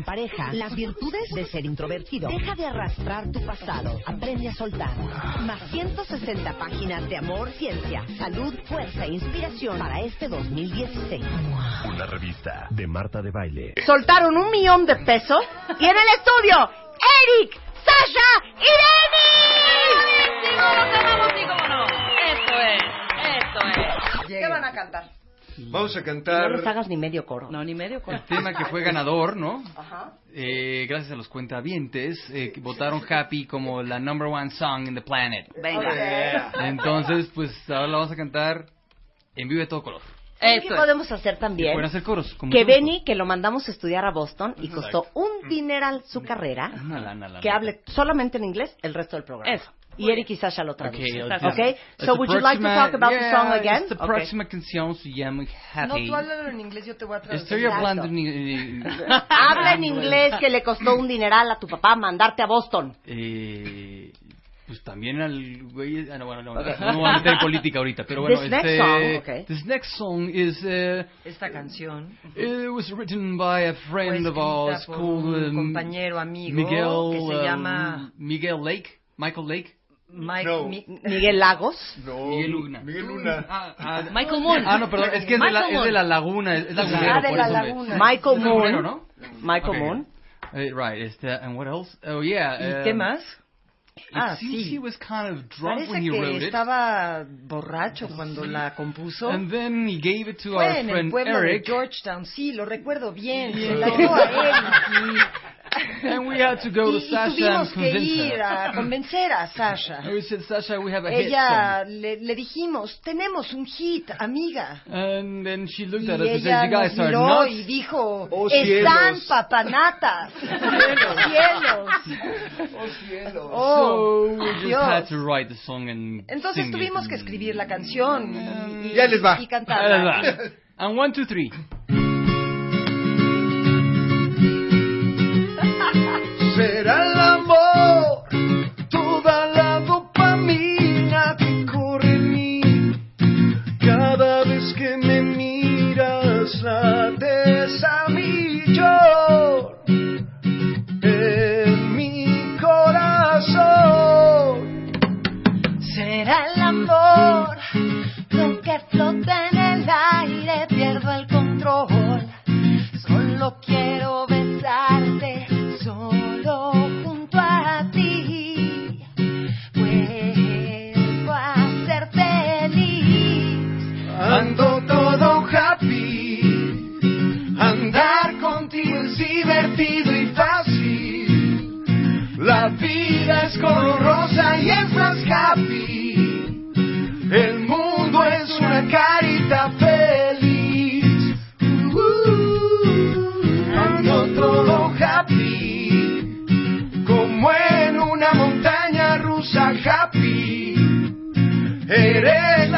en pareja. Las virtudes de ser introvertido. Deja de arrastrar tu pasado. Aprende a soltar. Más 160 páginas de amor, ciencia, salud, fuerza e inspiración para este 2016. Una revista de Marta de Baile. Soltaron un millón de pesos y en el estudio, Eric, Sasha y Denny. ¡Vamos, sí, cómo no! Esto es, esto es. ¿Qué van a cantar? Vamos a No cantar les hagas ni medio coro. No, ni medio con... El tema que fue ganador, ¿no? Ajá. Eh, gracias a los cuentavientes, eh, que votaron Happy como la number one song in the planet. Venga. Entonces, pues ahora la vamos a cantar en vivo de todo color. ¿Qué podemos hacer también? Pueden hacer coros. Que. Benny, que lo mandamos a estudiar a Boston y costó un dineral su carrera, lana, lana. que hable solamente en inglés el resto del programa. Eso. Y Eric y Sasha lo Okay, traducen. let's- Okay, let's so would you like to próxima- talk about the yeah, song again? Esta Okay. próxima canción se llama No, Happy. tú háblalo en inglés, yo te voy a traducir. Estoy hablando en... eh, Habla en inglés que le costó un dineral a tu papá mandarte a Boston. Eh, pues también al güey. Ah, no, bueno, no, no me voy a meter política ahorita, pero bueno. This next este, song, okay. This next song is. Uh, Esta canción it was written by a fue friend of ours por called un um, compañero amigo Miguel. que se um, llama Miguel Lake. Michael Lake. Mike. No. Mi- Miguel Lagos. No, Miguel Luna. Miguel Luna. Ah, ah, Michael Moon. Ah, no, perdón, es que es de la, es de Moon. la laguna, es, es lagunero, Ah, de la me- laguna. Michael lagunero, Moon. ¿no? Michael Okay. Moon. Eh, right, este, and what else? Oh, yeah. ¿Y um, qué más? It Ah, seems sí. he was kind of drunk Parece when he wrote it. estaba borracho cuando la compuso. And then he gave it to Fue our en el pueblo Eric. de Georgetown, sí, lo recuerdo bien. Yeah. Se la dio a él. And we had to go Y, to y Sasha and tuvimos que convince ir her. a convencer a Sasha. And we said, Sasha, we have a hit Ella le, le dijimos, tenemos un hit, amiga. And then she looked Y at us and said, ella you guys nos are miró nuts. y dijo, Oh, están cielos. papanatas. cielos. Oh, cielo. Oh, so we just Dios. had to write the song and Entonces sing tuvimos it. que escribir la canción y, y- Ya les va. y cantarla. les va. And one, two, three. Rosa y más happy. El mundo es una carita feliz. Ando todo happy, como en una montaña rusa happy. Eres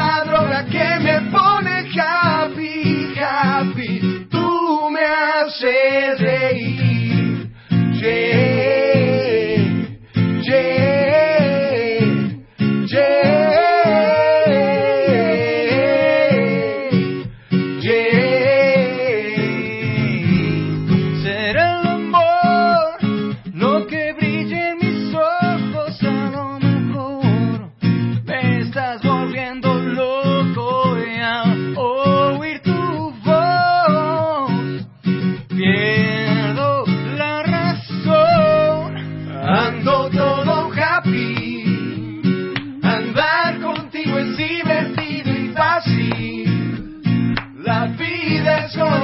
Let's go.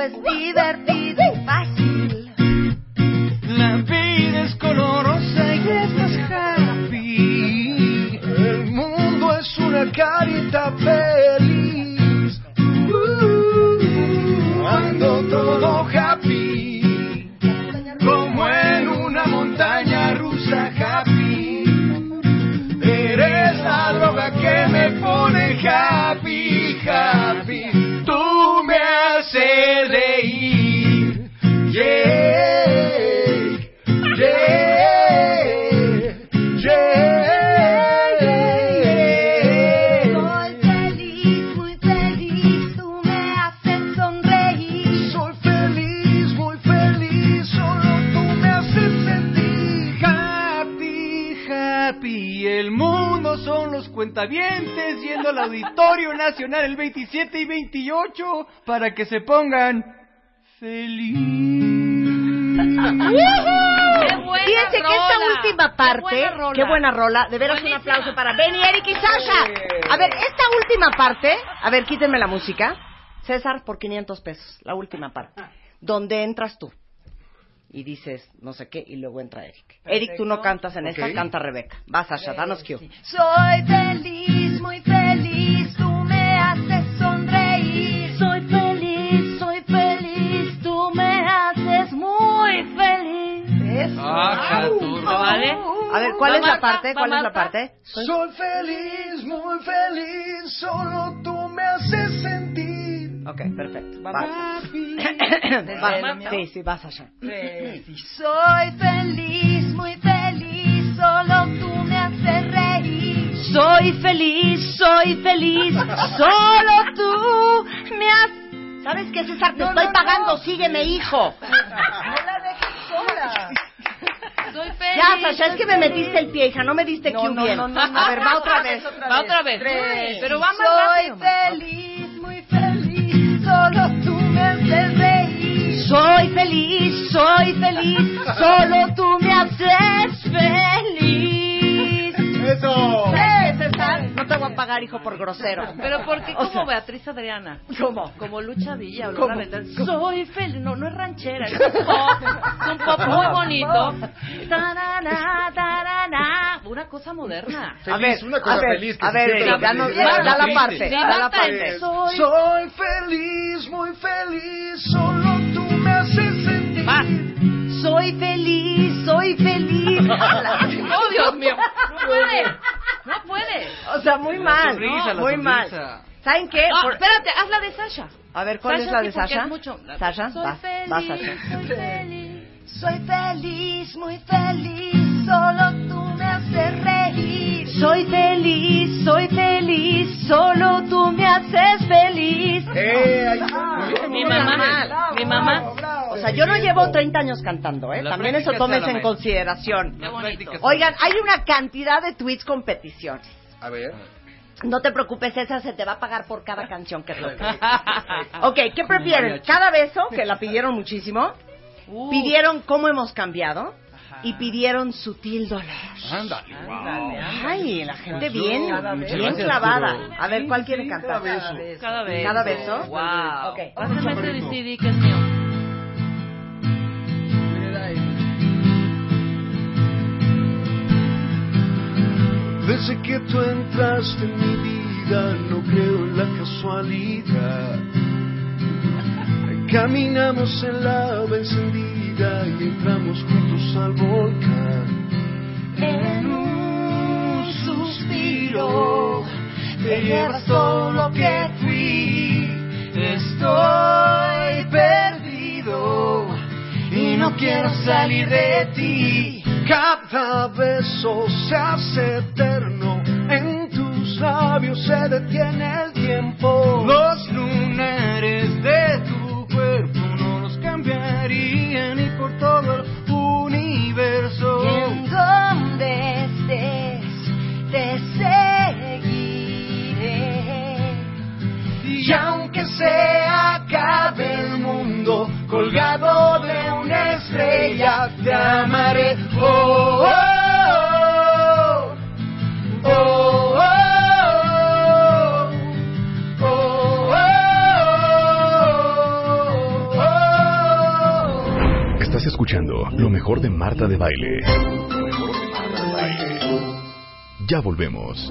Es divertido Auditorio Nacional el 27 y 28 para que se pongan feliz. ¡Qué buena Fíjense que esta última parte, ¡Qué buena rola! qué buena rola, de veras un Buenísima. aplauso para Benny, Eric y Sasha. A ver, esta última parte, a ver, quítenme la música. César, por 500 pesos, la última parte, donde entras tú y dices no sé qué y luego entra Eric. Eric, tú no cantas en esta, canta Rebeca. Va, Sasha, danos cue. Soy feliz, muy feliz, feliz. Ah. ¿Vale? A ver, ¿cuál ¿Va es la parte? ¿Va ¿Cuál es la parte? Soy feliz, muy feliz, solo tú me haces sentir Ok, perfecto. Va. happy. Va. Sí, sí, va, Sasha. Soy feliz, muy feliz, solo tú me haces reír. Soy feliz, soy feliz, solo tú me haces... ¿Sabes qué, César? Te estoy pagando, sígueme, hijo. Soy feliz. Ya, Sasha, es que me metiste el pie, hija, no me diste cue bien. A ver, va otra vez. Va otra vez. Pero va más Soy rápido. feliz, muy feliz, solo tú me haces reír. Soy feliz, soy feliz, solo tú me haces feliz. Pagar, hijo, por grosero. Pero ¿por qué O como sea, Beatriz Adriana? ¿Cómo? Como Lucha Villa ¿Cómo? Soy feliz. No, no es ranchera. Es un pop. Es un pop muy bonito. Tarana, tarana. Una cosa moderna. A ver, una cosa a ver, feliz que a ver, da la parte, da la parte. Soy Soy feliz, muy feliz, solo tú me haces sentir Va. Soy feliz, soy feliz. Oh, Dios mío. No puede. No puede. O sea, muy La mal, sonrisa, la muy mal. sonrisa. ¿Saben qué? Ah, Por- espérate, haz la de Sasha. A ver, ¿cuál Sasha es la de Sasha? mucho- Sasha, Soy va, feliz, va, Sasha. soy feliz, soy feliz, muy feliz, solo tú me haces reír. Soy feliz, soy feliz, solo tú me haces feliz. Eh, bien. Mi mamá, mi mamá. O sea, yo no llevo 30 años cantando, ¿eh? La También eso tomes en consideración. Qué bonito. Oigan, hay una cantidad de tweets con peticiones. A ver. No te preocupes, esa se te va a pagar por cada canción que toques. Ok, ¿qué prefieren? ¿Cada beso, que la pidieron muchísimo? Uh, Pidieron cómo hemos cambiado y pidieron sutil dolor. Ándale. Ay, la gente bien, bien Gracias, clavada. A ver, ¿cuál quiere cantar? Cada vez. ¿Cada beso? Wow. Ok. Pásame ese CD que es mío. Desde que tú entraste en mi vida, no creo en la casualidad. Caminamos en la encendida y entramos juntos al volcán. En un suspiro te llevas todo lo que fui. Estoy perdido y no quiero salir de ti. Cada beso se hace eterno, en tus labios se detiene lo mejor de Marta de Baile. Ya volvemos.